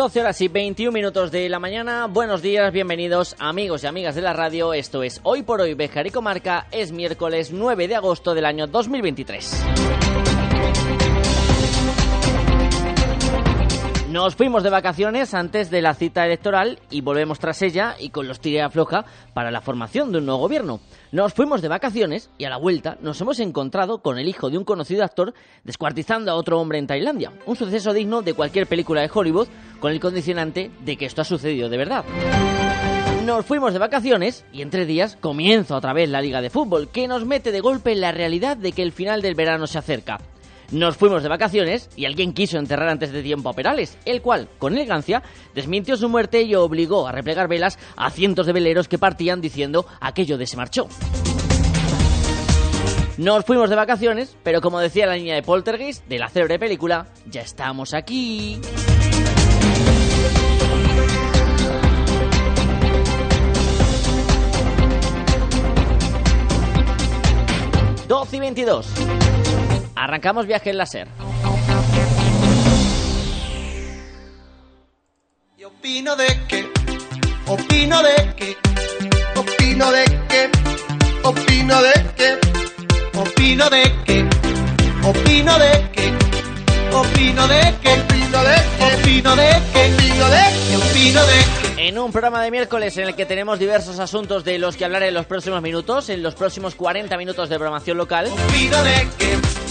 12 horas y 21 minutos de la mañana. Buenos días, bienvenidos amigos y amigas de la radio. Esto es Hoy por Hoy Bejar y Comarca. Es miércoles 9 de agosto del año 2023. Nos fuimos de vacaciones antes de la cita electoral y volvemos tras ella y con los tira floja para la formación de un nuevo gobierno. Nos fuimos de vacaciones y a la vuelta nos hemos encontrado con el hijo de un conocido actor descuartizando a otro hombre en Tailandia. Un suceso digno de cualquier película de Hollywood con el condicionante de que esto ha sucedido de verdad. Nos fuimos de vacaciones y entre días comienza otra vez la liga de fútbol que nos mete de golpe en la realidad de que el final del verano se acerca. Nos fuimos de vacaciones y alguien quiso enterrar antes de tiempo a Perales, el cual, con elegancia, desmintió su muerte y obligó a replegar velas a cientos de veleros que partían diciendo aquello de se marchó. Nos fuimos de vacaciones, pero como decía la niña de Poltergeist de la célebre película, ya estamos aquí. ...12 y 22... Arrancamos viaje en láser. Y opino de que, opino de que, opino de que, opino de que, opino de que, opino de que, opino de que, opino de que, opino de que, opino de que, opino de que. En un programa de miércoles en el que tenemos diversos asuntos de los que hablar en los próximos minutos, en los próximos 40 minutos de programación local. Opino de que, opino de que.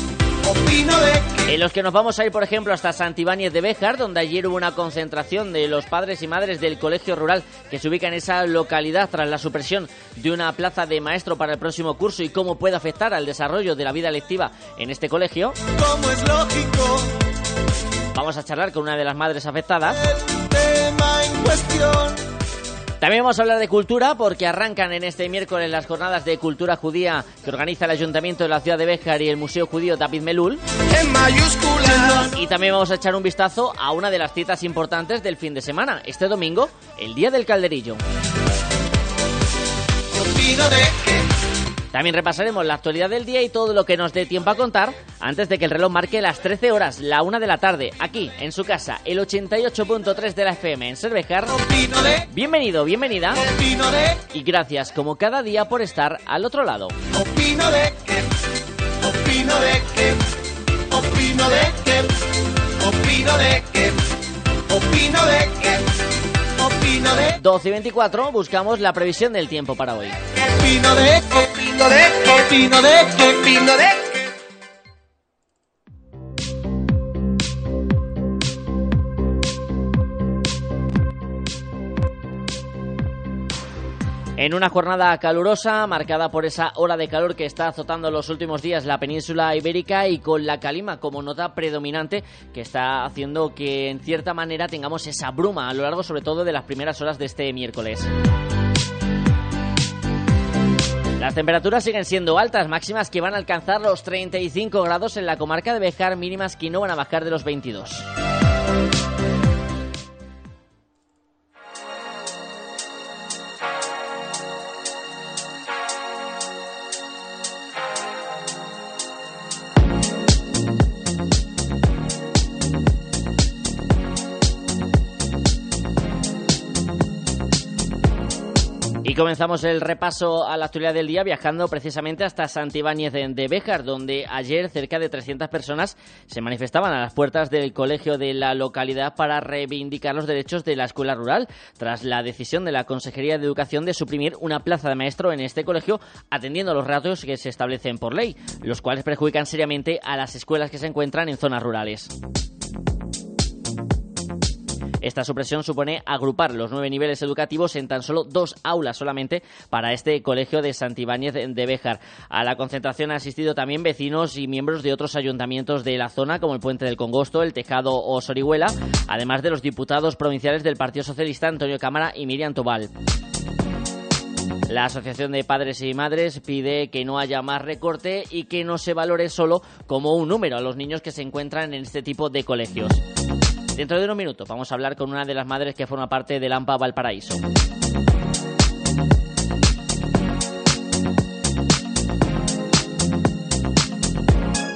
En los que nos vamos a ir, por ejemplo, hasta Santibáñez de Béjar, donde ayer hubo una concentración de los padres y madres del colegio rural que se ubica en esa localidad tras la supresión de una plaza de maestro para el próximo curso y cómo puede afectar al desarrollo de la vida lectiva en este colegio. Como es lógico, Vamos a charlar con una de las madres afectadas. el tema en cuestión. También vamos a hablar de cultura porque arrancan en este miércoles las jornadas de cultura judía que organiza el Ayuntamiento de la ciudad de Béjar y el Museo Judío David Melul. En mayúsculas. Y también vamos a echar un vistazo a una de las citas importantes del fin de semana, este domingo, el Día del Calderillo. También repasaremos la actualidad del día y todo lo que nos dé tiempo a contar antes de que el reloj marque las 13 horas, la 1 de la tarde, aquí en su casa, el 88.3 de la FM en Cervejar. Bienvenido, bienvenida. Y gracias como cada día por estar al otro lado. opino de que, opino de que, opino de que, opino de que, opino de que, opino de 12 y 24 buscamos la previsión del tiempo para hoy. opino de opino de opino de opino de En una jornada calurosa, marcada por esa hora de calor que está azotando los últimos días la península ibérica y con la calima como nota predominante que está haciendo que en cierta manera tengamos esa bruma a lo largo sobre todo de las primeras horas de este miércoles. Las temperaturas siguen siendo altas, máximas que van a alcanzar los 35 grados en la comarca de Bejar, mínimas que no van a bajar de los 22. Comenzamos el repaso a la actualidad del día viajando precisamente hasta Santibáñez de Béjar, donde ayer cerca de 300 personas se manifestaban a las puertas del colegio de la localidad para reivindicar los derechos de la escuela rural, tras la decisión de la Consejería de Educación de suprimir una plaza de maestro en este colegio, atendiendo a los ratios que se establecen por ley, los cuales perjudican seriamente a las escuelas que se encuentran en zonas rurales. Esta supresión supone agrupar los nueve niveles educativos en tan solo dos aulas solamente para este colegio de Santibáñez de Béjar. A la concentración han asistido también vecinos y miembros de otros ayuntamientos de la zona, como el Puente del Congosto, el Tejado o Sorihuela, además de los diputados provinciales del Partido Socialista Antonio Cámara y Miriam Tobal. La Asociación de Padres y Madres pide que no haya más recorte y que no se valore solo como un número a los niños que se encuentran en este tipo de colegios. Dentro de unos minutos vamos a hablar con una de las madres que forma parte del AMPA Valparaíso.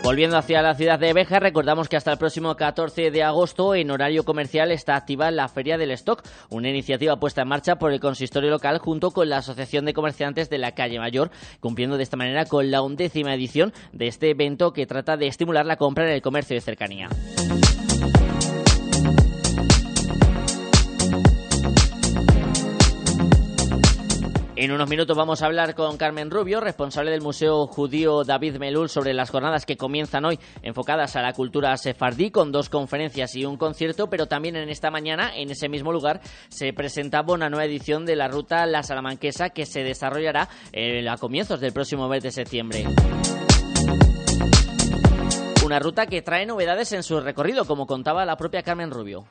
Volviendo hacia la ciudad de Béjar, recordamos que hasta el próximo 14 de agosto, en horario comercial, está activa la Feria del Stock, una iniciativa puesta en marcha por el consistorio local junto con la Asociación de Comerciantes de la Calle Mayor, cumpliendo de esta manera con la undécima edición de este evento que trata de estimular la compra en el comercio de cercanía. En unos minutos vamos a hablar con Carmen Rubio, responsable del Museo Judío David Melul, sobre las jornadas que comienzan hoy enfocadas a la cultura sefardí, con dos conferencias y un concierto, pero también en esta mañana, en ese mismo lugar, se presentaba una nueva edición de la ruta La Salamanquesa que se desarrollará eh, a comienzos del próximo mes de septiembre. Una ruta que trae novedades en su recorrido, como contaba la propia Carmen Rubio.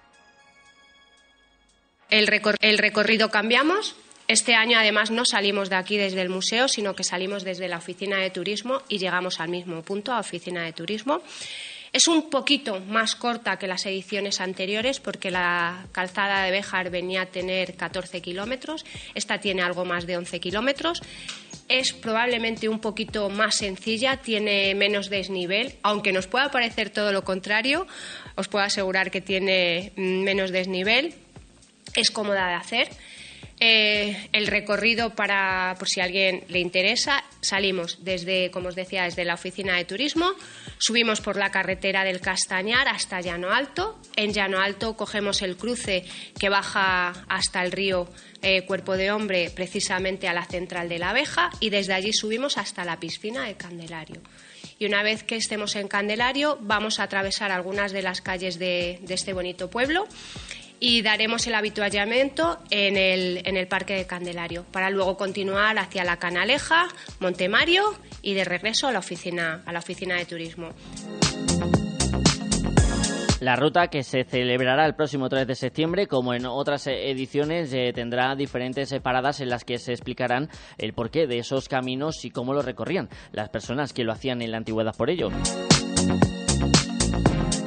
El, el recorrido cambiamos, este año, además, no salimos de aquí desde el museo, sino que salimos desde la oficina de turismo y llegamos al mismo punto, a oficina de turismo. Es un poquito más corta que las ediciones anteriores porque la calzada de Béjar venía a tener 14 kilómetros, esta tiene algo más de 11 kilómetros. Es probablemente un poquito más sencilla, tiene menos desnivel, aunque nos pueda parecer todo lo contrario, os puedo asegurar que tiene menos desnivel, es cómoda de hacer. Eh, el recorrido para, por si a alguien le interesa, salimos desde, como os decía, desde la oficina de turismo, subimos por la carretera del Castañar hasta Llano Alto. En Llano Alto cogemos el cruce que baja hasta el río eh, Cuerpo de Hombre, precisamente a la central de la abeja, y desde allí subimos hasta la piscina de Candelario. Y una vez que estemos en Candelario, vamos a atravesar algunas de las calles de, de este bonito pueblo y daremos el habituallamiento en el, en el Parque de Candelario para luego continuar hacia la Canaleja, Montemario y de regreso a la oficina, a la oficina de turismo. La ruta que se celebrará el próximo 3 de septiembre, como en otras ediciones, eh, tendrá diferentes eh, paradas en las que se explicarán el porqué de esos caminos y cómo lo recorrían las personas que lo hacían en la antigüedad por ello.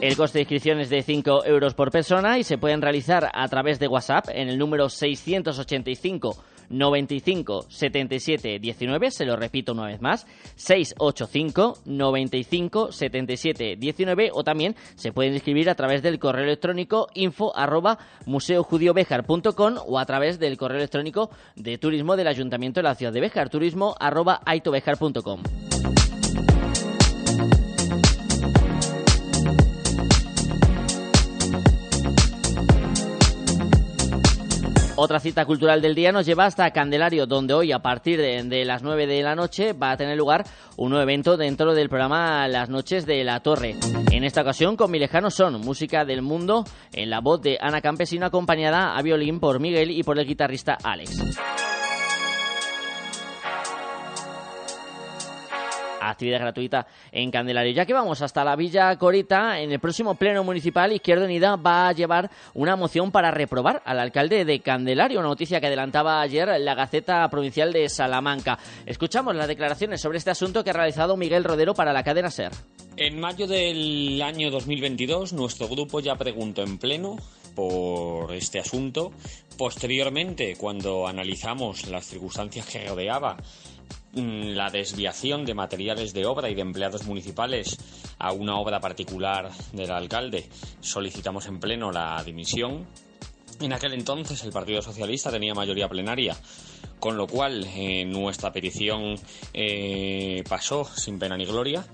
El coste de inscripción es de 5 euros por persona y se pueden realizar a través de WhatsApp en el número 685 95 77 19, se lo repito una vez más, 685 95 77 19 o también se pueden inscribir a través del correo electrónico info arroba museojudiobejar.com o a través del correo electrónico de turismo del Ayuntamiento de la Ciudad de Bejar, turismo arroba aitobejar.com. Otra cita cultural del día nos lleva hasta Candelario, donde hoy a partir de, las 9 de la noche va a tener lugar un nuevo evento dentro del programa Las Noches de la Torre. En esta ocasión con mi lejano son, música del mundo, en la voz de Ana Campesino acompañada a violín por Miguel y por el guitarrista Alex. Actividad gratuita en Candelario. Ya que vamos hasta la Villa Corita, en el próximo Pleno Municipal, Izquierda Unida va a llevar una moción para reprobar al alcalde de Candelario, una noticia que adelantaba ayer la Gaceta Provincial de Salamanca. Escuchamos las declaraciones sobre este asunto que ha realizado Miguel Rodero para la cadena SER. En mayo del año 2022, nuestro grupo ya preguntó en pleno por este asunto. Posteriormente, cuando analizamos las circunstancias que rodeaba la desviación de materiales de obra y de empleados municipales a una obra particular del alcalde, solicitamos en pleno la dimisión. En aquel entonces el Partido Socialista tenía mayoría plenaria, con lo cual eh, nuestra petición eh, pasó sin pena ni gloria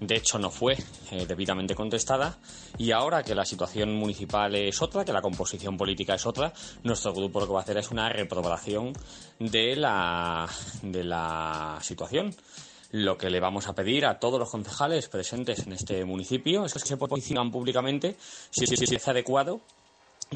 de hecho no fue eh, debidamente contestada y ahora que la situación municipal es otra, que la composición política es otra, nuestro grupo lo que va a hacer es una reprobación de la, de la situación. Lo que le vamos a pedir a todos los concejales presentes en este municipio es que se posicionen públicamente si, es adecuado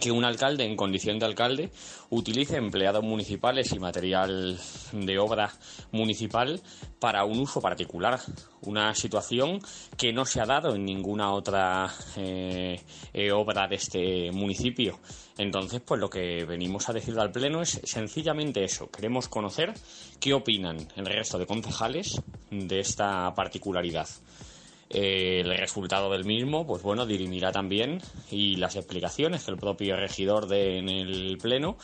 que un alcalde en condición de alcalde utilice empleados municipales y material de obra municipal para un uso particular. Una situación que no se ha dado en ninguna otra eh, eh, obra de este municipio. Entonces, pues lo que venimos a decir al Pleno es sencillamente eso. Queremos conocer qué opinan el resto de concejales de esta particularidad. El resultado del mismo, pues bueno, dirimirá también y las explicaciones que el propio regidor dé en el Pleno,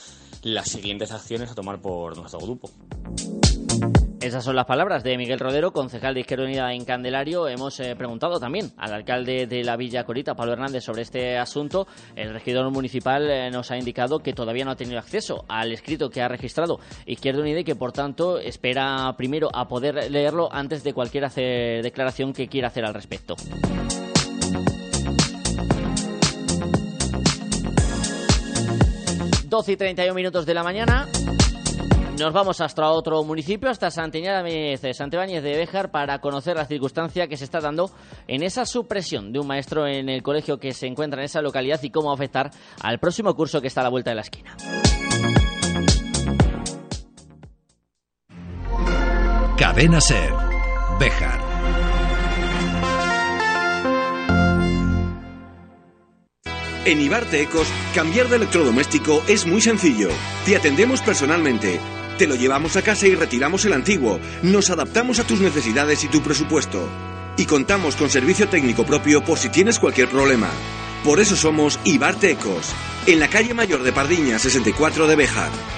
las siguientes acciones a tomar por nuestro grupo. Esas son las palabras de Miguel Rodero, concejal de Izquierda Unida en Candelario. Hemos eh, preguntado también al alcalde de la Villa Corita, Pablo Hernández, sobre este asunto. El regidor municipal eh, nos ha indicado que todavía no ha tenido acceso al escrito que ha registrado Izquierda Unida y que, por tanto, espera primero a poder leerlo antes de cualquier declaración que quiera hacer al respecto. Doce y 31 minutos de la mañana. Nos vamos hasta otro municipio, hasta Santibáñez de Béjar, para conocer la circunstancia que se está dando en esa supresión de un maestro en el colegio que se encuentra en esa localidad y cómo va a afectar al próximo curso que está a la vuelta de la esquina. Cadena Ser, Béjar. En Ibarte Ecos, cambiar de electrodoméstico es muy sencillo. Te atendemos personalmente te lo llevamos a casa y retiramos el antiguo. Nos adaptamos a tus necesidades y tu presupuesto. Y contamos con servicio técnico propio por si tienes cualquier problema. Por eso somos Ibarte Ecos, en la calle mayor de Pardiña 64 de Bejar.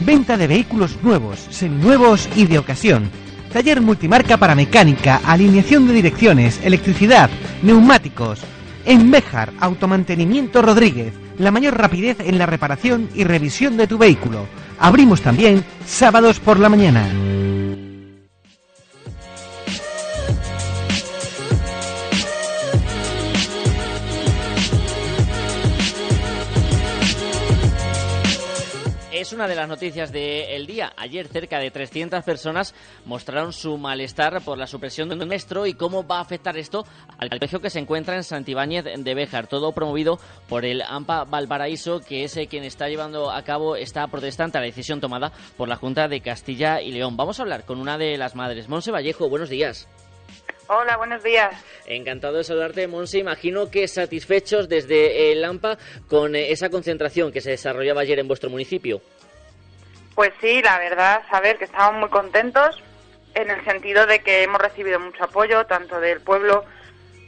Venta de vehículos nuevos, seminuevos y de ocasión. Taller multimarca para mecánica, alineación de direcciones, electricidad, neumáticos. En Béjar, Automantenimiento Rodríguez, la mayor rapidez en la reparación y revisión de tu vehículo. Abrimos también sábados por la mañana. Es una de las noticias del día. Ayer cerca de 300 personas mostraron su malestar por la supresión de un maestro y cómo va a afectar esto al colegio que se encuentra en Santibáñez de Béjar. Todo promovido por el AMPA Valparaíso, que es quien está llevando a cabo esta protestante la decisión tomada por la Junta de Castilla y León. Vamos a hablar con una de las madres. Monse Vallejo, buenos días. Hola, buenos días. Encantado de saludarte, Monse. Imagino que satisfechos desde el AMPA con eh, esa concentración que se desarrollaba ayer en vuestro municipio. Pues sí, la verdad, saber que estamos muy contentos en el sentido de que hemos recibido mucho apoyo, tanto del pueblo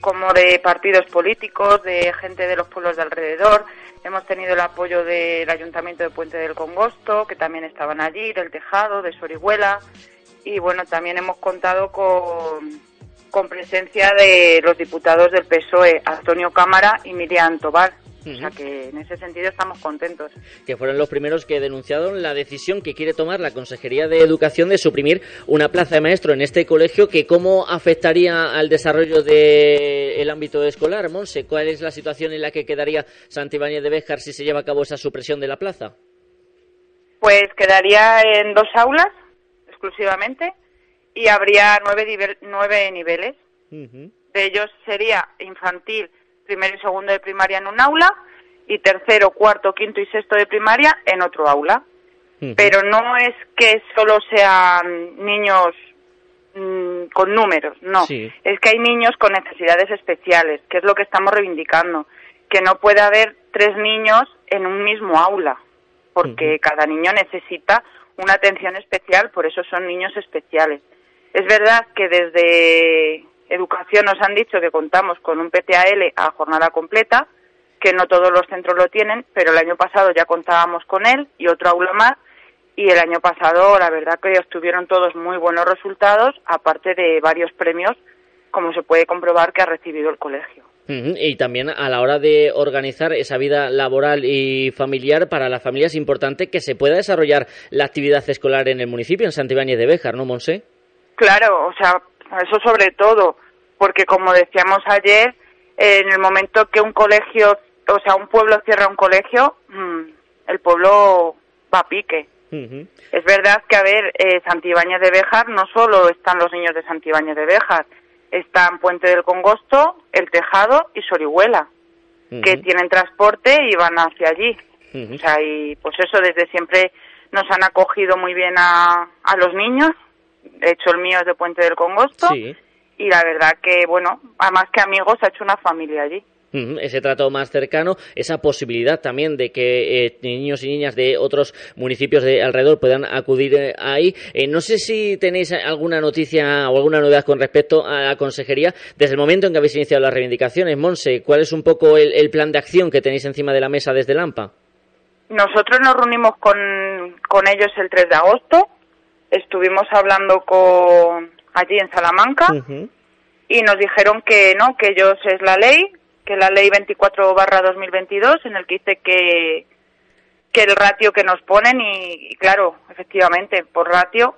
como de partidos políticos, de gente de los pueblos de alrededor. Hemos tenido el apoyo del Ayuntamiento de Puente del Congosto, que también estaban allí, del Tejado, de Sorihuela. Y bueno, también hemos contado con, con presencia de los diputados del PSOE, Antonio Cámara y Miriam Tobar. O sea que en ese sentido estamos contentos. Que fueron los primeros que denunciaron la decisión que quiere tomar la Consejería de Educación de suprimir una plaza de maestro en este colegio, que cómo afectaría al desarrollo del ámbito escolar, Monse. ¿Cuál es la situación en la que quedaría Santibáñez de Béjar si se lleva a cabo esa supresión de la plaza? Pues quedaría en dos aulas exclusivamente y habría nueve, nueve niveles. De ellos sería infantil, primero y segundo de primaria en un aula y tercero, cuarto, quinto y sexto de primaria en otro aula. Pero no es que solo sean niños mm, con números, no. Es que hay niños con necesidades especiales, que es lo que estamos reivindicando. Que no puede haber tres niños en un mismo aula, porque cada niño necesita una atención especial, por eso son niños especiales. Es verdad que desde Educación nos han dicho que contamos con un PTAL a jornada completa, que no todos los centros lo tienen, pero el año pasado ya contábamos con él y otro aula más, y el año pasado la verdad que obtuvieron todos muy buenos resultados, aparte de varios premios, como se puede comprobar que ha recibido el colegio. Y también a la hora de organizar esa vida laboral y familiar, para la familia es importante que se pueda desarrollar la actividad escolar en el municipio, en Santibáñez de Béjar, ¿no, Monse? Claro, o sea, eso sobre todo, porque como decíamos ayer, en el momento que un colegio, o sea, un pueblo cierra un colegio, mm, el pueblo va a pique. Es verdad que, a ver, eh, Santibáñez de Béjar no solo están los niños de Santibáñez de Béjar, están Puente del Congosto, El Tejado y Sorihuela, que tienen transporte y van hacia allí. O sea, y pues eso desde siempre nos han acogido muy bien a, a los niños. De hecho, el mío es de Puente del Congosto. Y la verdad que, bueno, además que amigos, ha hecho una familia allí ese trato más cercano, esa posibilidad también de que eh, niños y niñas de otros municipios de alrededor puedan acudir eh, ahí. Eh, no sé si tenéis alguna noticia o alguna novedad con respecto a la consejería desde el momento en que habéis iniciado las reivindicaciones. Monse, ¿cuál es un poco el, plan de acción que tenéis encima de la mesa desde Lampa? Nosotros nos reunimos con, con ellos el 3 de agosto. Estuvimos hablando con allí en Salamanca. y nos dijeron que no, que ellos es la ley, que la ley 24 barra 2022 en el que dice que, que el ratio que nos ponen y, claro, efectivamente, por ratio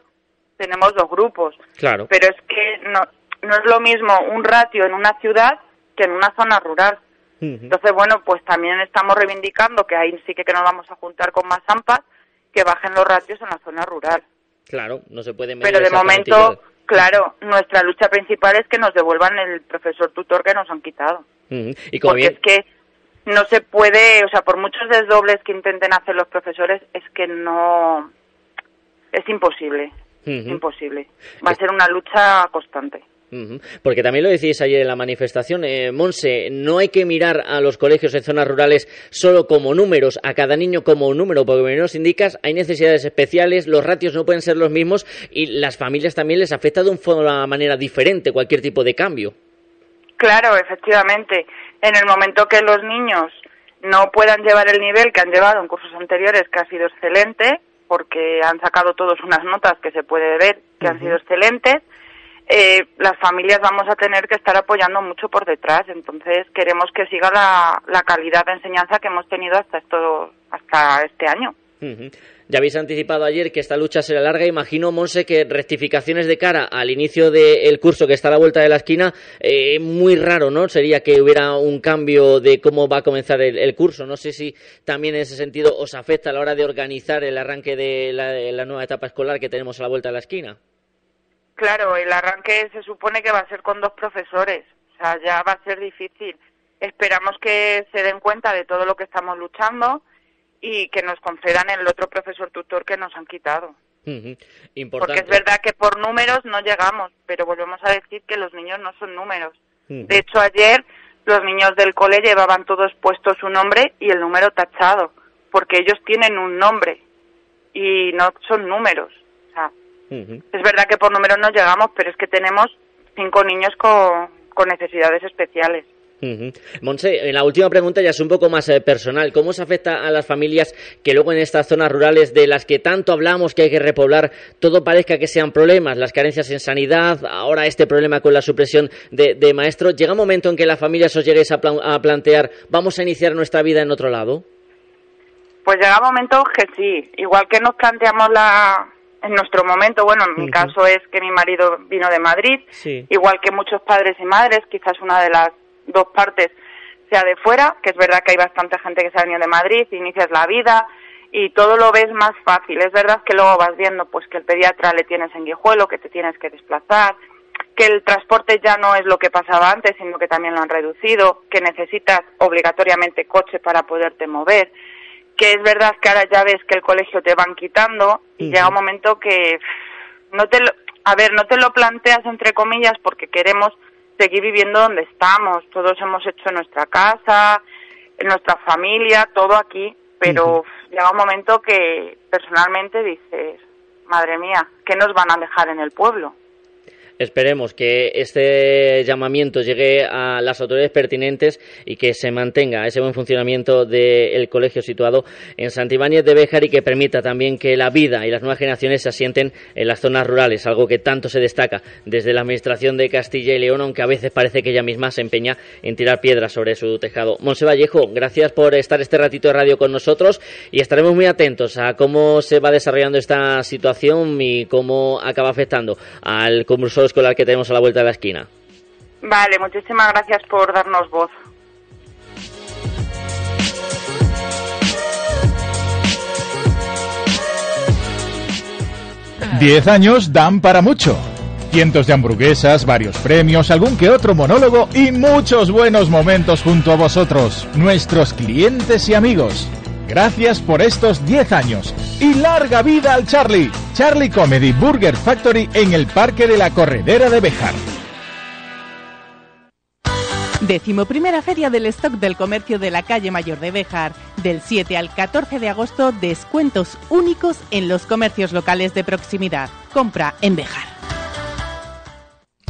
tenemos dos grupos. Claro. Pero es que no, no es lo mismo un ratio en una ciudad que en una zona rural. Entonces, bueno, pues también estamos reivindicando que ahí sí que, que nos vamos a juntar con más AMPAs, que bajen los ratios en la zona rural. Claro, no se puede Pero de momento, claro, nuestra lucha principal es que nos devuelvan el profesor tutor que nos han quitado. y Porque es que no se puede, o sea, por muchos desdobles que intenten hacer los profesores, es que no. Es imposible. Imposible. Va a ser una lucha constante. Porque también lo decís ayer en la manifestación, eh, Monse, no hay que mirar a los colegios en zonas rurales solo como números, a cada niño como un número, porque como nos indicas, hay necesidades especiales, los ratios no pueden ser los mismos y las familias también les afecta de una manera diferente cualquier tipo de cambio. Claro, efectivamente. En el momento que los niños no puedan llevar el nivel que han llevado en cursos anteriores, que ha sido excelente, porque han sacado todos unas notas que se puede ver que han sido excelentes, eh, las familias vamos a tener que estar apoyando mucho por detrás. Entonces queremos que siga la, la calidad de enseñanza que hemos tenido hasta esto, hasta este año. Ya habéis anticipado ayer que esta lucha será larga. Imagino, Monse, que rectificaciones de cara al inicio del curso que está a la vuelta de la esquina, eh, muy raro, ¿no? Sería que hubiera un cambio de cómo va a comenzar el, curso. No sé si también en ese sentido os afecta a la hora de organizar el arranque de la nueva etapa escolar que tenemos a la vuelta de la esquina. Claro, el arranque se supone que va a ser con dos profesores, o sea, ya va a ser difícil. Esperamos que se den cuenta de todo lo que estamos luchando y que nos concedan el otro profesor tutor que nos han quitado. Porque es verdad que por números no llegamos, pero volvemos a decir que los niños no son números. De hecho, ayer los niños del cole llevaban todos puestos su nombre y el número tachado, porque ellos tienen un nombre y no son números. Es verdad que por números no llegamos, pero es que tenemos cinco niños con, necesidades especiales. Monse, en la última pregunta ya es un poco más eh, personal. ¿Cómo se afecta a las familias que luego en estas zonas rurales de las que tanto hablamos que hay que repoblar, todo parezca que sean problemas, las carencias en sanidad, ahora este problema con la supresión de, maestros? ¿Llega un momento en que las familias os lleguéis a, a, plantear, vamos a iniciar nuestra vida en otro lado? Pues llega un momento que sí. Igual que nos planteamos la, en nuestro momento, bueno, en mi caso es que mi marido vino de Madrid, igual que muchos padres y madres, quizás una de las dos partes sea de fuera, que es verdad que hay bastante gente que se ha venido de Madrid, inicias la vida y todo lo ves más fácil. Es verdad que luego vas viendo pues que el pediatra le tienes en Guijuelo, que te tienes que desplazar, que el transporte ya no es lo que pasaba antes, sino que también lo han reducido, que necesitas obligatoriamente coche para poderte mover que es verdad que ahora ya ves que el colegio te van quitando y llega un momento que no te lo, a ver, no te lo planteas entre comillas porque queremos seguir viviendo donde estamos. Todos hemos hecho nuestra casa, nuestra familia, todo aquí, pero llega un momento que personalmente dices, madre mía, ¿qué nos van a dejar en el pueblo? Esperemos que este llamamiento llegue a las autoridades pertinentes y que se mantenga ese buen funcionamiento del colegio situado en Santibáñez de Béjar y que permita también que la vida y las nuevas generaciones se asienten en las zonas rurales, algo que tanto se destaca desde la Administración de Castilla y León, aunque a veces parece que ella misma se empeña en tirar piedras sobre su tejado. Monse Vallejo, gracias por estar este ratito de radio con nosotros y estaremos muy atentos a cómo se va desarrollando esta situación y cómo acaba afectando al curso escolar que tenemos a la vuelta de la esquina. Vale, muchísimas gracias por darnos voz. Diez años dan para mucho. Cientos de hamburguesas, varios premios, algún que otro monólogo y muchos buenos momentos junto a vosotros, nuestros clientes y amigos. Gracias por estos 10 años y larga vida al Charlie. Charlie Comedy Burger Factory en el Parque de la Corredera de Bejar. Décimo primera feria del stock del comercio de la calle Mayor de Bejar. Del 7 al 14 de agosto, descuentos únicos en los comercios locales de proximidad. Compra en Bejar.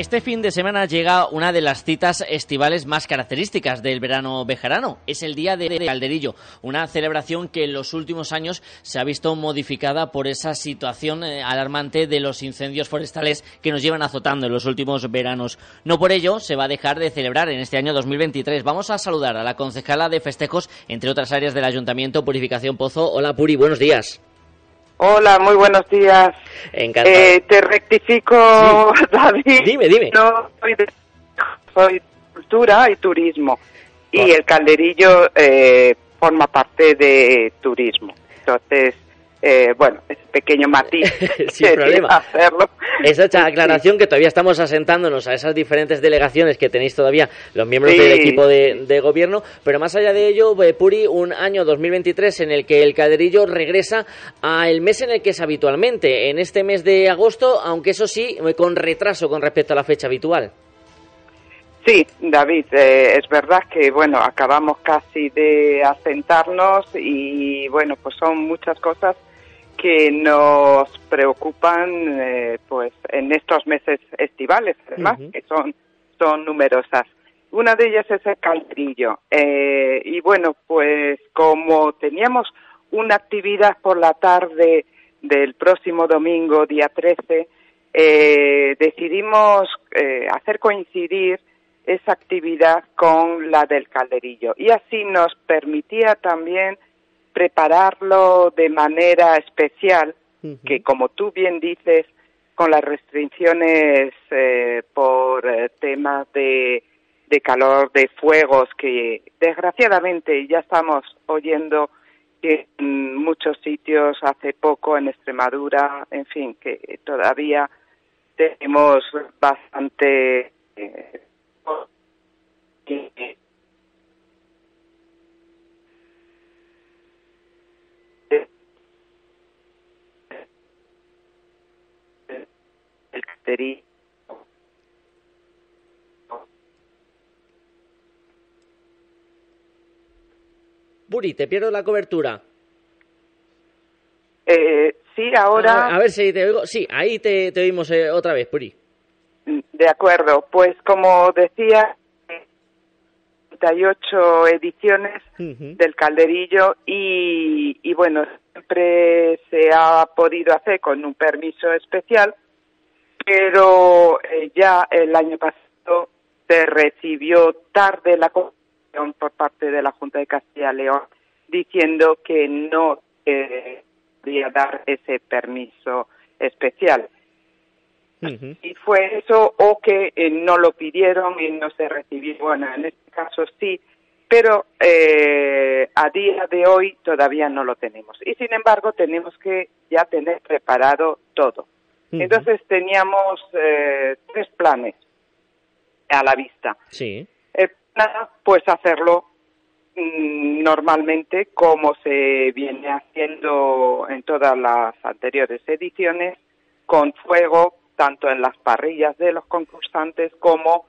Este fin de semana llega una de las citas estivales más características del verano bejarano. Es el Día de Calderillo, una celebración que en los últimos años se ha visto modificada por esa situación eh, alarmante de los incendios forestales que nos llevan azotando en los últimos veranos. No por ello se va a dejar de celebrar en este año 2023. Vamos a saludar a la concejala de festejos, entre otras áreas del Ayuntamiento, Purificación Pozo. Hola Puri, buenos días. Hola, muy buenos días. Encantado. Eh, te rectifico, David. Dime, dime. No, soy de, soy cultura y turismo. Y el calderillo eh, forma parte de turismo. Entonces, eh, bueno, ese pequeño matiz. Sin problema. Hacerlo. Esa aclaración que todavía estamos asentándonos a esas diferentes delegaciones que tenéis todavía los miembros Sí. del equipo de, de gobierno, pero más allá de ello, eh, Puri, un año 2023 en el que el calderillo regresa al mes en el que es habitualmente, en este mes de agosto, aunque eso sí, eh, con retraso con respecto a la fecha habitual. Sí, David, eh, es verdad que bueno, acabamos casi de asentarnos y bueno, pues son muchas cosas que nos preocupan eh, pues en estos meses estivales, además, que son, son numerosas. Una de ellas es el calderillo. Eh, y bueno, pues como teníamos una actividad por la tarde del próximo domingo, día 13, eh, decidimos eh, hacer coincidir esa actividad con la del calderillo. Y así nos permitía también prepararlo de manera especial, que como tú bien dices, con las restricciones eh, por eh, temas de, de calor, de fuegos, que desgraciadamente ya estamos oyendo que en muchos sitios hace poco, en Extremadura, en fin, que todavía tenemos bastante eh, que- el calderillo. Puri, te pierdo la cobertura. Eh, sí, ahora. A, a ver si te oigo. Sí, ahí te, te oímos eh, otra vez, Puri. De acuerdo, pues como decía, 38 ediciones del calderillo y, y bueno, siempre se ha podido hacer con un permiso especial, pero eh, ya el año pasado se recibió tarde la comunicación por parte de la Junta de Castilla y León diciendo que no eh, podía dar ese permiso especial. Y fue eso o que eh, no lo pidieron y no se recibió. Bueno, en este caso sí pero eh, a día de hoy todavía no lo tenemos. Y sin embargo tenemos que ya tener preparado todo. Entonces teníamos eh, tres planes a la vista. Sí. Plan, pues hacerlo mm, normalmente como se viene haciendo en todas las anteriores ediciones, con fuego tanto en las parrillas de los concursantes como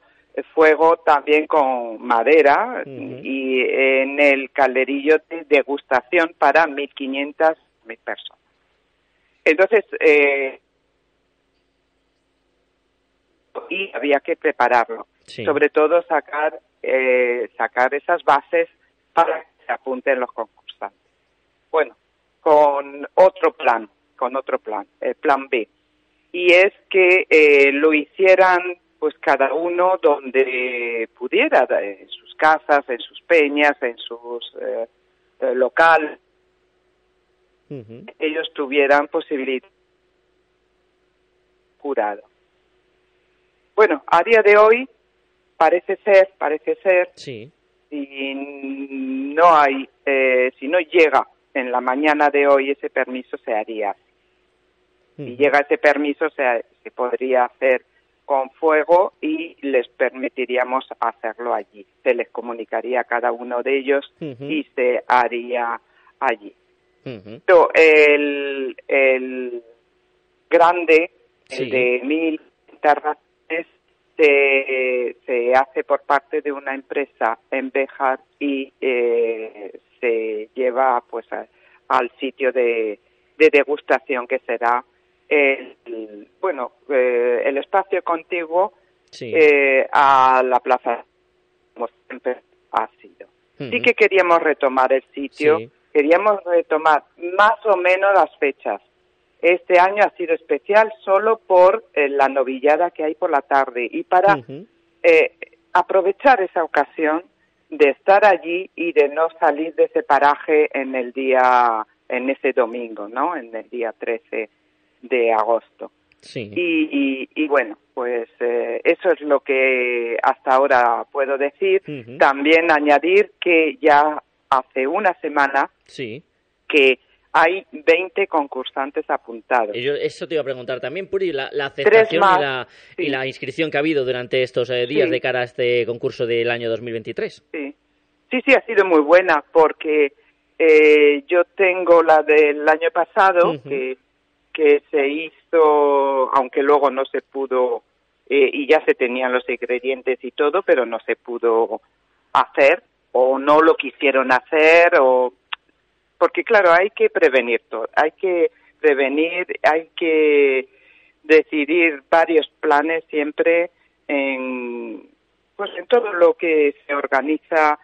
fuego también con madera y en el calderillo de degustación para 1.500 mil personas. Entonces, eh, y había que prepararlo, Sí. sobre todo sacar eh, sacar esas bases para que se apunten los concursantes. Bueno, con otro plan, con otro plan, el plan B, y es que eh, lo hicieran pues cada uno donde pudiera, en sus casas, en sus peñas, en sus eh, eh, locales, ellos tuvieran posibilidad curado. Bueno, a día de hoy parece ser, parece ser, Sí. si no hay, eh, si no llega en la mañana de hoy ese permiso se haría. así. Si llega ese permiso se, se podría hacer con fuego y les permitiríamos hacerlo allí. Se les comunicaría a cada uno de ellos y se haría allí. El, el grande, Sí. el de mil terrazas, se, se hace por parte de una empresa en Béjar y eh, se lleva pues a- al sitio de, de degustación que será el, bueno eh, el espacio contiguo Sí. eh, a la plaza como siempre ha sido. Sí que queríamos retomar el sitio, Sí. queríamos retomar más o menos las fechas. Este año ha sido especial solo por eh, la novillada que hay por la tarde y para eh, aprovechar esa ocasión de estar allí y de no salir de ese paraje en el día, en ese domingo, ¿no? En el día 13 de agosto. Sí. Y, y, y bueno, pues eh, eso es lo que hasta ahora puedo decir. También añadir que ya hace una semana Sí. que hay 20 concursantes apuntados. Yo- eso te iba a preguntar también, Puri, la, la aceptación más, y, la, y la inscripción que ha habido durante estos eh, días Sí. de cara a este concurso del año 2023. Sí, sí, sí, ha sido muy buena porque eh, yo tengo la del año pasado que, que se hizo, aunque luego no se pudo, eh, y ya se tenían los ingredientes y todo, pero no se pudo hacer o no lo quisieron hacer o porque claro hay que prevenir todo hay que prevenir hay que decidir varios planes siempre en pues en todo lo que se organiza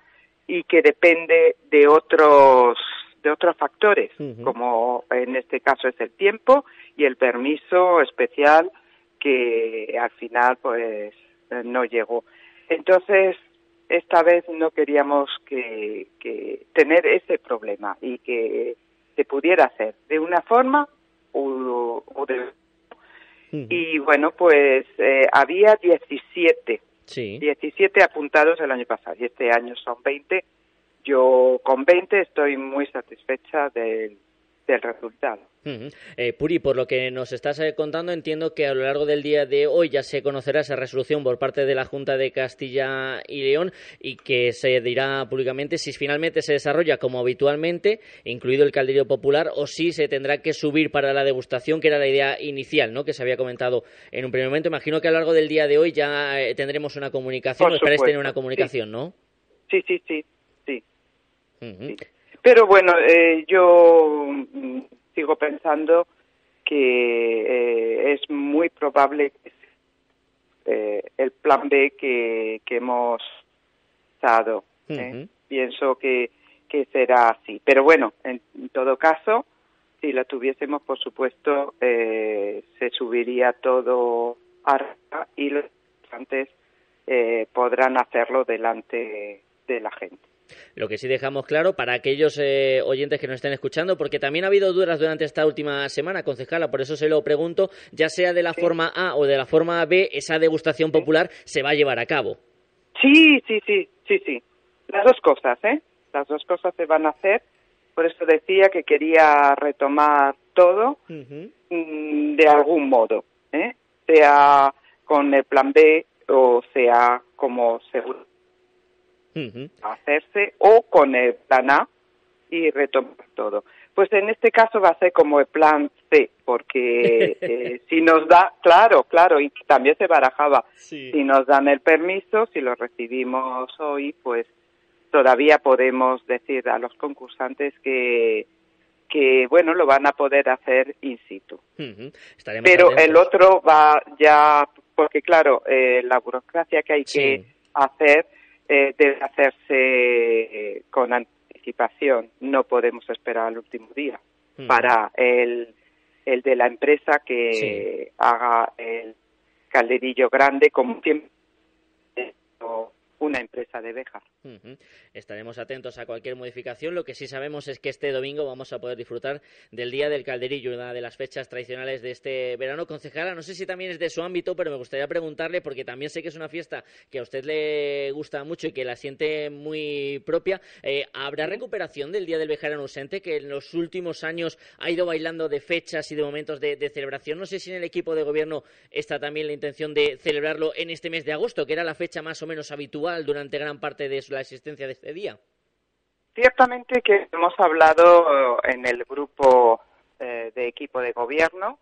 y que depende de otros de otros factores como en este caso es el tiempo y el permiso especial que al final pues no llegó. Entonces esta vez no queríamos que, que tener ese problema y que se pudiera hacer de una forma o, o de y bueno pues eh, había 17 Sí. 17 apuntados el año pasado y este año son 20 yo con 20 estoy muy satisfecha del, del resultado. Eh, Puri, por lo que nos estás eh, contando, entiendo que a lo largo del día de hoy ya se conocerá esa resolución por parte de la Junta de Castilla y León y que se dirá públicamente si finalmente se desarrolla como habitualmente, incluido el calderio popular, o si se tendrá que subir para la degustación, que era la idea inicial, ¿no? Que se había comentado en un primer momento. Imagino que a lo largo del día de hoy ya eh, tendremos una comunicación, esperáis tener una sí. comunicación, ¿no? sí sí sí sí. Pero bueno, eh, yo mm, sigo pensando que eh, es muy probable que eh, el plan B que, que hemos dado. ¿eh? Pienso que, que será así. Pero bueno, en, todo caso, si la tuviésemos, por supuesto, eh, se subiría todo arriba y los antes eh, podrán hacerlo delante de la gente. Lo que sí dejamos claro para aquellos eh, oyentes que nos estén escuchando, porque también ha habido dudas durante esta última semana, concejala, por eso se lo pregunto, ya sea de la forma A o de la forma B, esa degustación popular se va a llevar a cabo. Sí, sí, sí, sí, sí, las dos cosas, ¿eh? Las dos cosas se van a hacer. Por eso decía que quería retomar todo mm, de algún modo, ¿eh? sea con el plan B o sea como seguro hacerse o con el plan A y retomar todo. Pues en este caso va a ser como el plan C, porque eh, si nos da, claro, claro, y también se barajaba, si nos dan el permiso, si lo recibimos hoy, pues todavía podemos decir a los concursantes que, que bueno, lo van a poder hacer in situ. Pero el otro va ya, porque claro, eh, la burocracia que hay que hacer eh, debe hacerse con anticipación. No podemos esperar al último día. Para el, el de la empresa que haga el calderillo grande como siempre una empresa de Béjar. Estaremos atentos a cualquier modificación. Lo que sí sabemos es que este domingo vamos a poder disfrutar del Día del Calderillo, una de las fechas tradicionales de este verano. Concejala, no sé si también es de su ámbito, pero me gustaría preguntarle, porque también sé que es una fiesta que a usted le gusta mucho y que la siente muy propia. Eh, ¿Habrá recuperación del Día del Bejarano ausente, que en los últimos años ha ido bailando de fechas y de momentos de, de celebración? No sé si en el equipo de gobierno está también la intención de celebrarlo en este mes de agosto, que era la fecha más o menos habitual durante gran parte de la existencia de este día. Ciertamente que hemos hablado en el grupo eh, de equipo de gobierno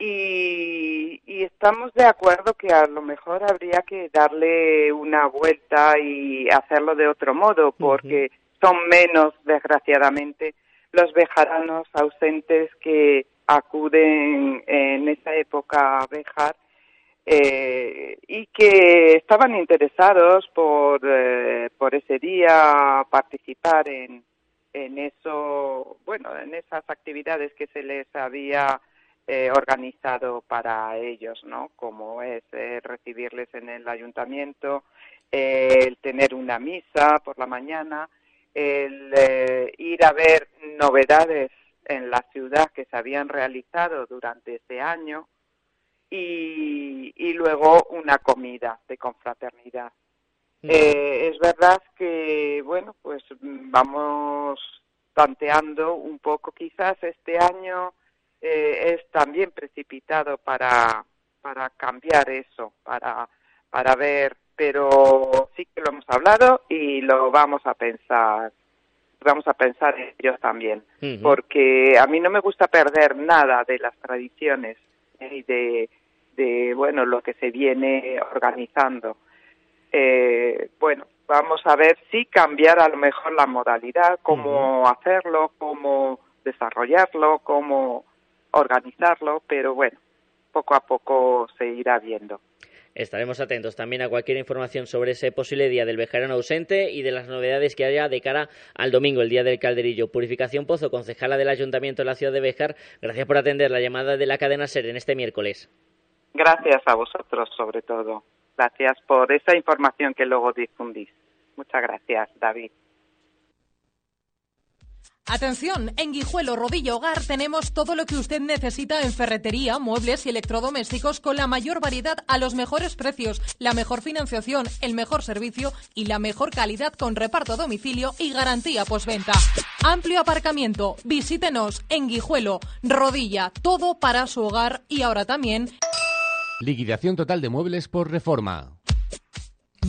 y, estamos de acuerdo que a lo mejor habría que darle una vuelta y hacerlo de otro modo, porque son menos, desgraciadamente, los bejaranos ausentes que acuden en esa época a Bejar eh, y que estaban interesados por, eh, por ese día participar en, en eso, bueno, en esas actividades que se les había eh, organizado para ellos, ¿no? Como es recibirles en el ayuntamiento, el tener una misa por la mañana, el ir a ver novedades en la ciudad que se habían realizado durante ese año, y, luego una comida de confraternidad. Eh, es verdad que, bueno, pues vamos tanteando un poco, quizás este año eh, es también precipitado para, para cambiar eso, para, para ver, pero sí que lo hemos hablado y lo vamos a pensar vamos a pensar en ellos también, porque a mí no me gusta perder nada de las tradiciones y de, de bueno lo que se viene organizando. Eh, bueno, vamos a ver si cambiar a lo mejor la modalidad, cómo hacerlo, cómo desarrollarlo, cómo organizarlo, pero bueno, poco a poco se irá viendo. Estaremos atentos también a cualquier información sobre ese posible día del vejerano ausente y de las novedades que haya de cara al domingo, el día del calderillo. Purificación Pozo, concejala del Ayuntamiento de la ciudad de Bejar, gracias por atender la llamada de la cadena SER en este miércoles. Gracias a vosotros, sobre todo. Gracias por esa información que luego difundís. Muchas gracias, David. Atención, en Guijuelo Rodillo Hogar tenemos todo lo que usted necesita en ferretería, muebles y electrodomésticos con la mayor variedad a los mejores precios, la mejor financiación, el mejor servicio y la mejor calidad con reparto a domicilio y garantía postventa. Amplio aparcamiento, visítenos en Guijuelo, Rodilla, todo para su hogar y ahora también Liquidación total de muebles por reforma.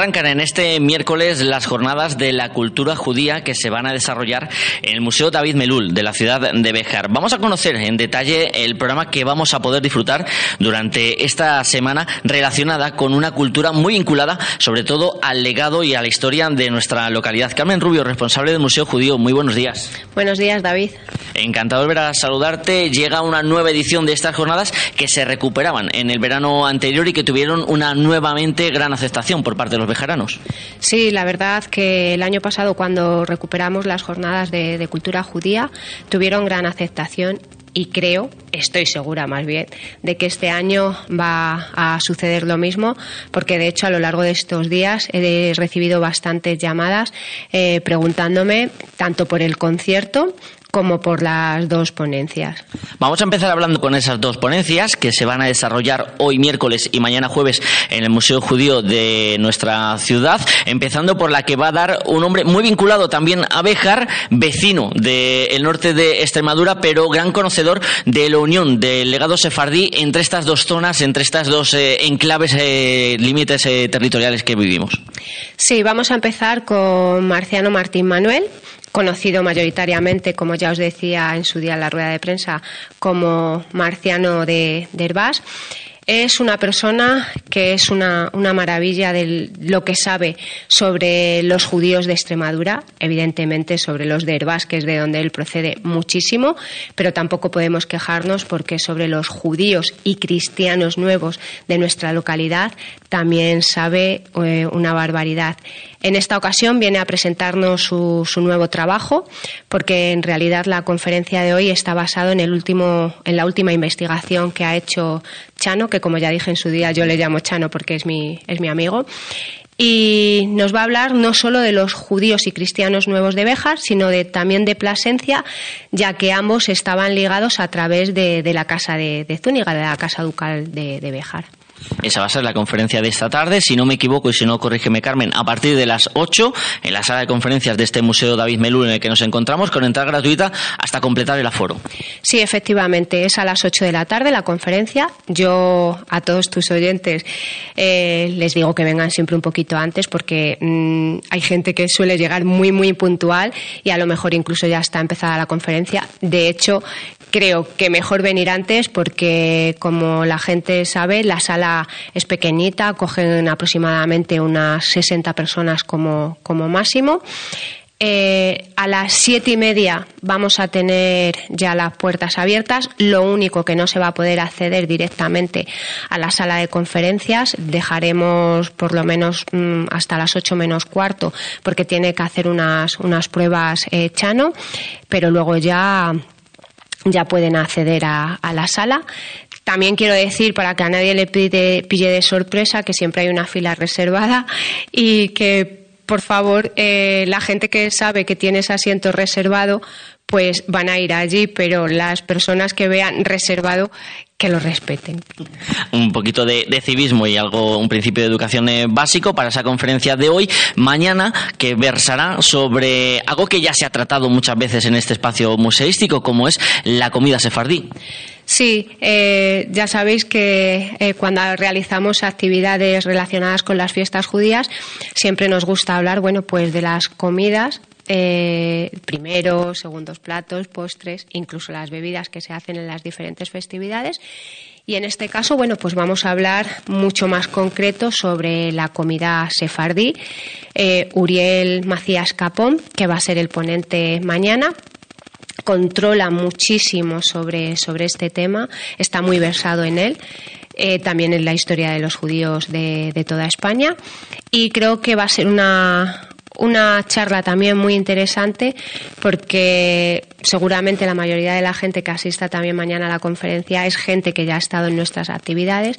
Arrancan en este miércoles las jornadas de la cultura judía que se van a desarrollar en el Museo David Melul de la ciudad de Béjar. Vamos a conocer en detalle el programa que vamos a poder disfrutar durante esta semana relacionada con una cultura muy vinculada sobre todo al legado y a la historia de nuestra localidad. Carmen Rubio, responsable del Museo Judío, muy buenos días. Buenos días, David. Encantado de volver a saludarte. Llega una nueva edición de estas jornadas que se recuperaban en el verano anterior y que tuvieron una nuevamente gran aceptación por parte de los Sí, la verdad que el año pasado cuando recuperamos las jornadas de, de cultura judía tuvieron gran aceptación y creo, estoy segura más bien, de que este año va a suceder lo mismo, porque de hecho a lo largo de estos días he recibido bastantes llamadas eh, preguntándome tanto por el concierto como por las dos ponencias. Vamos a empezar hablando con esas dos ponencias que se van a desarrollar hoy miércoles y mañana jueves en el Museo Judío de nuestra ciudad, empezando por la que va a dar un hombre muy vinculado también a Béjar, vecino del norte de Extremadura, pero gran conocedor de la unión del legado sefardí entre estas dos zonas, entre estas dos eh, enclaves, eh, límites eh, territoriales que vivimos. Sí, vamos a empezar con Marciano Martín Manuel conocido mayoritariamente, como ya os decía en su día en la rueda de prensa, como Marciano de, de. Es una persona que es una, una, maravilla de lo que sabe sobre los judíos de Extremadura, evidentemente sobre los de Herbás, que es de donde él procede muchísimo, pero tampoco podemos quejarnos porque sobre los judíos y cristianos nuevos de nuestra localidad también sabe eh, una barbaridad. En esta ocasión viene a presentarnos su, su, nuevo trabajo, porque en realidad la conferencia de hoy está basado en, el último, en la última investigación que ha hecho Chano, que como ya dije en su día yo le llamo Chano porque es mi, es mi amigo. Y nos va a hablar no solo de los judíos y cristianos nuevos de Béjar, sino de, también de Plasencia, ya que ambos estaban ligados a través de, la casa de, de, Zúñiga, de la casa ducal de, de Béjar. Esa va a ser la conferencia de esta tarde, si no me equivoco y si no, corrígeme Carmen, a partir de las 8 en la sala de conferencias de este Museo David Melú en el que nos encontramos con entrada gratuita hasta completar el aforo. Sí, efectivamente, es a las 8 de la tarde la conferencia. Yo a todos tus oyentes eh, les digo que vengan siempre un poquito antes porque mmm, hay gente que suele llegar muy, muy puntual y a lo mejor incluso ya está empezada la conferencia. De hecho, creo que mejor venir antes porque, como la gente sabe, la sala es pequeñita, cogen aproximadamente unas 60 personas como, como máximo. Eh, a las siete y media vamos a tener ya las puertas abiertas. Lo único que no se va a poder acceder directamente a la sala de conferencias, dejaremos por lo menos mmm, hasta las ocho menos cuarto, porque tiene que hacer unas, unas pruebas eh, Chano, pero luego ya ya pueden acceder a, la sala. También quiero decir, para que a nadie le pille de sorpresa, que siempre hay una fila reservada y que, por favor, eh, la gente que sabe que tiene ese asiento reservado, pues van a ir allí, pero las personas que vean reservado que lo respeten. Un poquito de, de, civismo y algo, un principio de educación eh, básico para esa conferencia de hoy, mañana, que versará sobre algo que ya se ha tratado muchas veces en este espacio museístico, como es la comida sefardí. Sí, eh, ya sabéis que eh, cuando realizamos actividades relacionadas con las fiestas judías, siempre nos gusta hablar, bueno, pues de las comidas eh, primeros, segundos platos, postres, incluso las bebidas que se hacen en las diferentes festividades. Y en este caso, bueno, pues vamos a hablar mucho más concreto sobre la comida sefardí. Eh, Uriel Macías Capón, que va a ser el ponente mañana, controla muchísimo sobre, sobre este tema, está muy versado en él. Eh, también en la historia de los judíos de, de toda España y creo que va a ser una, una charla también muy interesante porque seguramente la mayoría de la gente que asista también mañana a la conferencia es gente que ya ha estado en nuestras actividades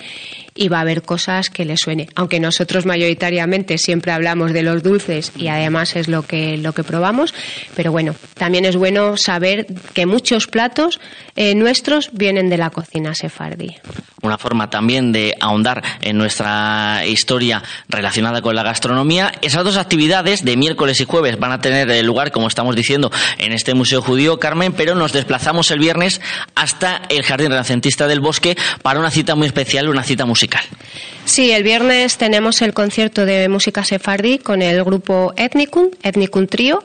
y va a haber cosas que le suene. Aunque nosotros mayoritariamente siempre hablamos de los dulces y además es lo que, lo que probamos, pero bueno, también es bueno saber que muchos platos eh, nuestros vienen de la cocina sefardí. Una forma también de ahondar en nuestra historia relacionada con la gastronomía. Esas dos actividades de miércoles y jueves van a tener lugar, como estamos diciendo, en este Museo Judío, Carmen, pero nos desplazamos el viernes hasta el Jardín Renacentista del Bosque para una cita muy especial, una cita musical. Sí, el viernes tenemos el concierto de música sefardí con el grupo Ethnicum, Ethnicum Trio.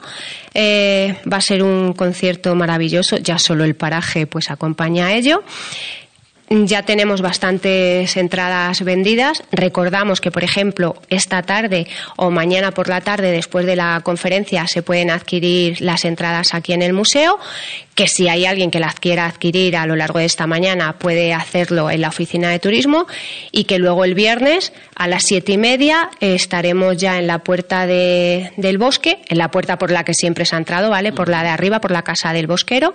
Eh, va a ser un concierto maravilloso, ya solo el paraje pues acompaña a ello. Ya tenemos bastantes entradas vendidas. Recordamos que, por ejemplo, esta tarde o mañana por la tarde, después de la conferencia, se pueden adquirir las entradas aquí en el museo que si hay alguien que la quiera adquirir a lo largo de esta mañana puede hacerlo en la oficina de turismo y que luego el viernes a las siete y media estaremos ya en la puerta del bosque, en la puerta por la que siempre se ha entrado, ¿vale? Por la de arriba, por la casa del bosquero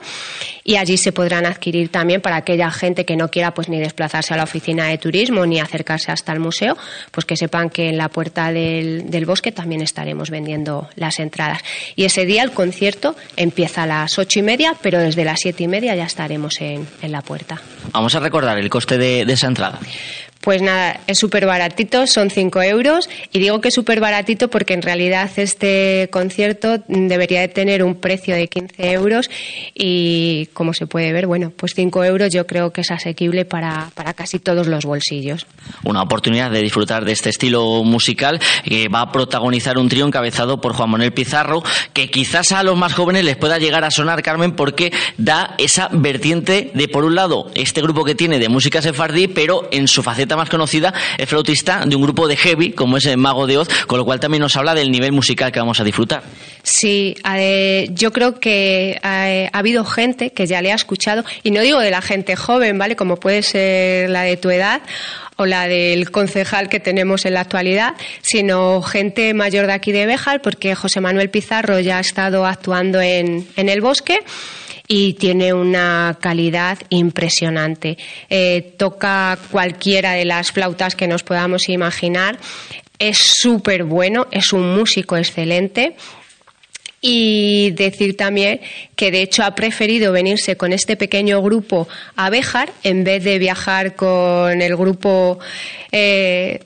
y allí se podrán adquirir también para aquella gente que no quiera pues ni desplazarse a la oficina de turismo ni acercarse hasta el museo, pues que sepan que en la puerta del, del bosque también estaremos vendiendo las entradas. Y ese día el concierto empieza a las ocho y media, pero desde las siete y media ya estaremos en, la puerta. Vamos a recordar el coste de esa entrada. Pues nada, es súper baratito, son 5 euros. Y digo que es súper baratito porque en realidad este concierto debería de tener un precio de 15 euros y como se puede ver, bueno, pues 5 euros yo creo que es asequible para, para casi todos los bolsillos. Una oportunidad de disfrutar de este estilo musical que va a protagonizar un trío encabezado por Juan Manuel Pizarro, que quizás a los más jóvenes les pueda llegar a sonar, Carmen, porque da esa vertiente de, por un lado, este grupo que tiene de música sefardí, pero en su faceta más conocida es flautista de un grupo de heavy como es el Mago de Oz, con lo cual también nos habla del nivel musical que vamos a disfrutar. Sí, eh, yo creo que eh, ha habido gente que ya le ha escuchado, y no digo de la gente joven, ¿vale? Como puede ser la de tu edad o la del concejal que tenemos en la actualidad, sino gente mayor de aquí de Béjar, porque José Manuel Pizarro ya ha estado actuando en, en el bosque y tiene una calidad impresionante. Eh, toca cualquiera de las flautas que nos podamos imaginar. Es súper bueno, es un músico excelente. Y decir también que de hecho ha preferido venirse con este pequeño grupo a Béjar en vez de viajar con el grupo eh,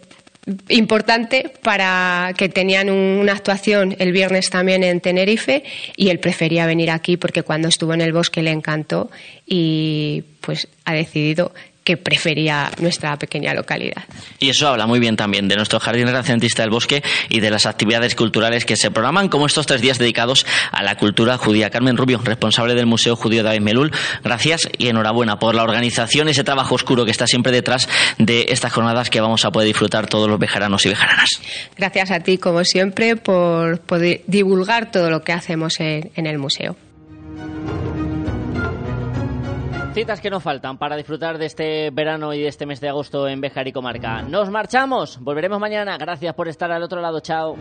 importante para que tenían una actuación el viernes también en Tenerife y él prefería venir aquí porque cuando estuvo en el bosque le encantó y pues ha decidido que prefería nuestra pequeña localidad. Y eso habla muy bien también de nuestro Jardín Renacentista del Bosque y de las actividades culturales que se programan, como estos tres días dedicados a la cultura judía. Carmen Rubio, responsable del Museo Judío David Melul, gracias y enhorabuena por la organización, ese trabajo oscuro que está siempre detrás de estas jornadas que vamos a poder disfrutar todos los bejaranos y bejaranas. Gracias a ti, como siempre, por poder divulgar todo lo que hacemos en, en el museo. Citas que no faltan para disfrutar de este verano y de este mes de agosto en Bejar y Comarca. Nos marchamos, volveremos mañana. Gracias por estar al otro lado. Chao.